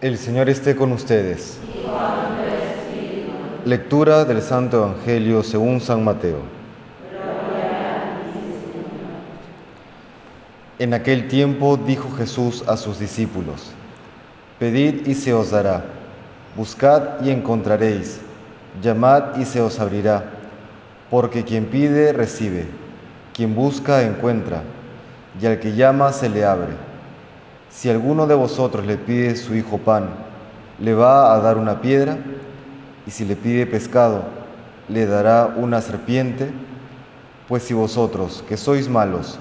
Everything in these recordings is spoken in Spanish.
El Señor esté con ustedes. Lectura del Santo Evangelio según San Mateo. En aquel tiempo dijo Jesús a sus discípulos, Pedid y se os dará, buscad y encontraréis, llamad y se os abrirá, porque quien pide recibe, quien busca encuentra, y al que llama se le abre. Si alguno de vosotros le pide su hijo pan, ¿le va a dar una piedra? Y si le pide pescado, ¿le dará una serpiente? Pues si vosotros, que sois malos,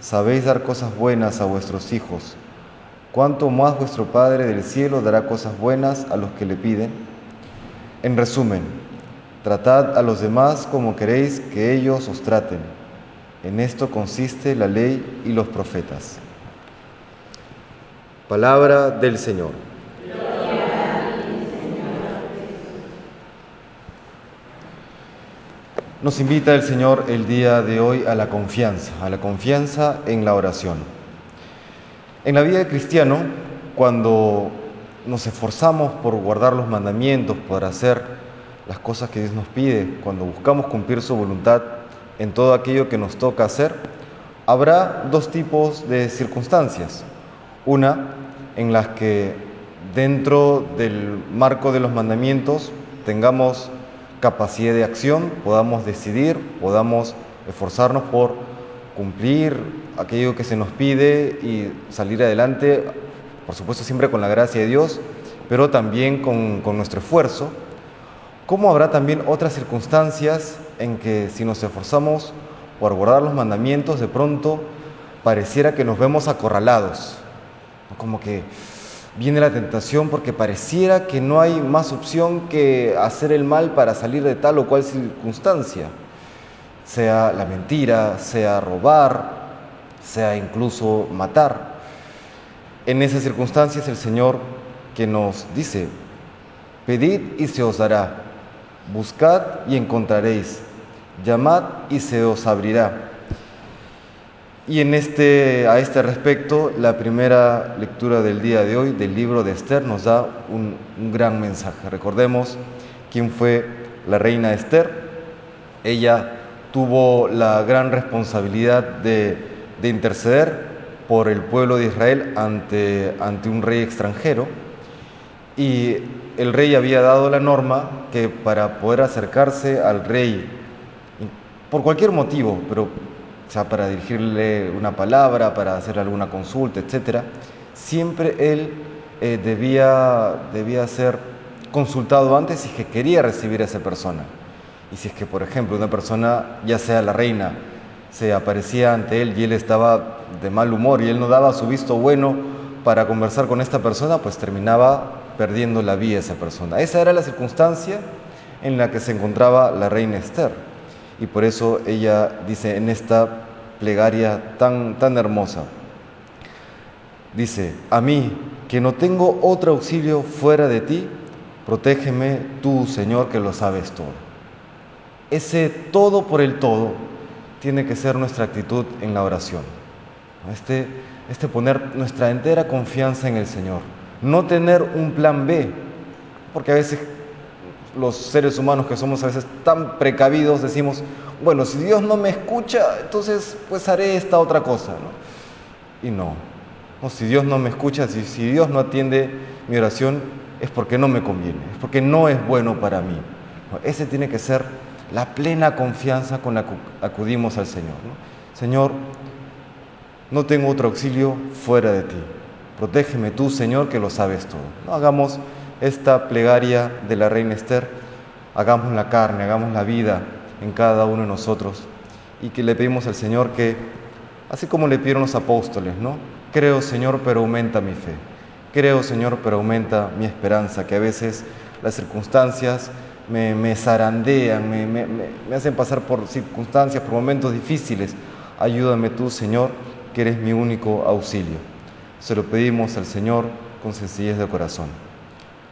sabéis dar cosas buenas a vuestros hijos, ¿cuánto más vuestro Padre del cielo dará cosas buenas a los que le piden? En resumen, tratad a los demás como queréis que ellos os traten. En esto consiste la ley y los profetas. Palabra del Señor. Nos invita el Señor el día de hoy a la confianza, a la confianza en la oración. En la vida del cristiano, cuando nos esforzamos por guardar los mandamientos, por hacer las cosas que Dios nos pide, cuando buscamos cumplir su voluntad en todo aquello que nos toca hacer, habrá dos tipos de circunstancias. Una en las que dentro del marco de los mandamientos tengamos capacidad de acción, podamos decidir, podamos esforzarnos por cumplir aquello que se nos pide y salir adelante, por supuesto siempre con la gracia de Dios, pero también con, nuestro esfuerzo. ¿Cómo habrá también otras circunstancias en que si nos esforzamos por guardar los mandamientos, de pronto pareciera que nos vemos acorralados, como que viene la tentación porque pareciera que no hay más opción que hacer el mal para salir de tal o cual circunstancia, sea la mentira, sea robar, sea incluso matar. En esas circunstancias el Señor que nos dice, pedid y se os dará, buscad y encontraréis, llamad y se os abrirá. Y en este, a este respecto, la primera lectura del día de hoy del libro de Esther nos da un, gran mensaje. Recordemos quién fue la reina Esther. Ella tuvo la gran responsabilidad de, interceder por el pueblo de Israel ante, ante un rey extranjero. Y el rey había dado la norma que para poder acercarse al rey, por cualquier motivo, pero sea para dirigirle una palabra, para hacer alguna consulta, etc., siempre él eh, debía, debía ser consultado antes si es que quería recibir a esa persona. Y si es que, por ejemplo, una persona, ya sea la reina, se aparecía ante él y él estaba de mal humor y él no daba su visto bueno para conversar con esta persona, pues terminaba perdiendo la vida esa persona. Esa era la circunstancia en la que se encontraba la reina Esther. Y por eso ella dice en esta plegaria tan, tan hermosa, dice, a mí, que no tengo otro auxilio fuera de ti, protégeme tú, Señor, que lo sabes todo. Ese todo por el todo tiene que ser nuestra actitud en la oración. Este, este poner nuestra entera confianza en el Señor. No tener un plan B, porque a veces los seres humanos que somos a veces tan precavidos decimos, bueno, si Dios no me escucha, entonces pues haré esta otra cosa. Y no, no, si Dios no me escucha, si, si Dios no atiende mi oración, es porque no me conviene, es porque no es bueno para mí. Ese tiene que ser la plena confianza con la que acudimos al Señor. Señor, no tengo otro auxilio fuera de ti. Protégeme tú, Señor, que lo sabes todo. No hagamos esta plegaria de la reina Esther, hagamos la carne, hagamos la vida en cada uno de nosotros y que le pedimos al Señor que, así como le pidieron los apóstoles, ¿no? Creo, Señor, pero aumenta mi fe. Creo, Señor, pero aumenta mi esperanza, que a veces las circunstancias me, me zarandean, me, me, me hacen pasar por circunstancias, por momentos difíciles. Ayúdame tú, Señor, que eres mi único auxilio. Se lo pedimos al Señor con sencillez de corazón.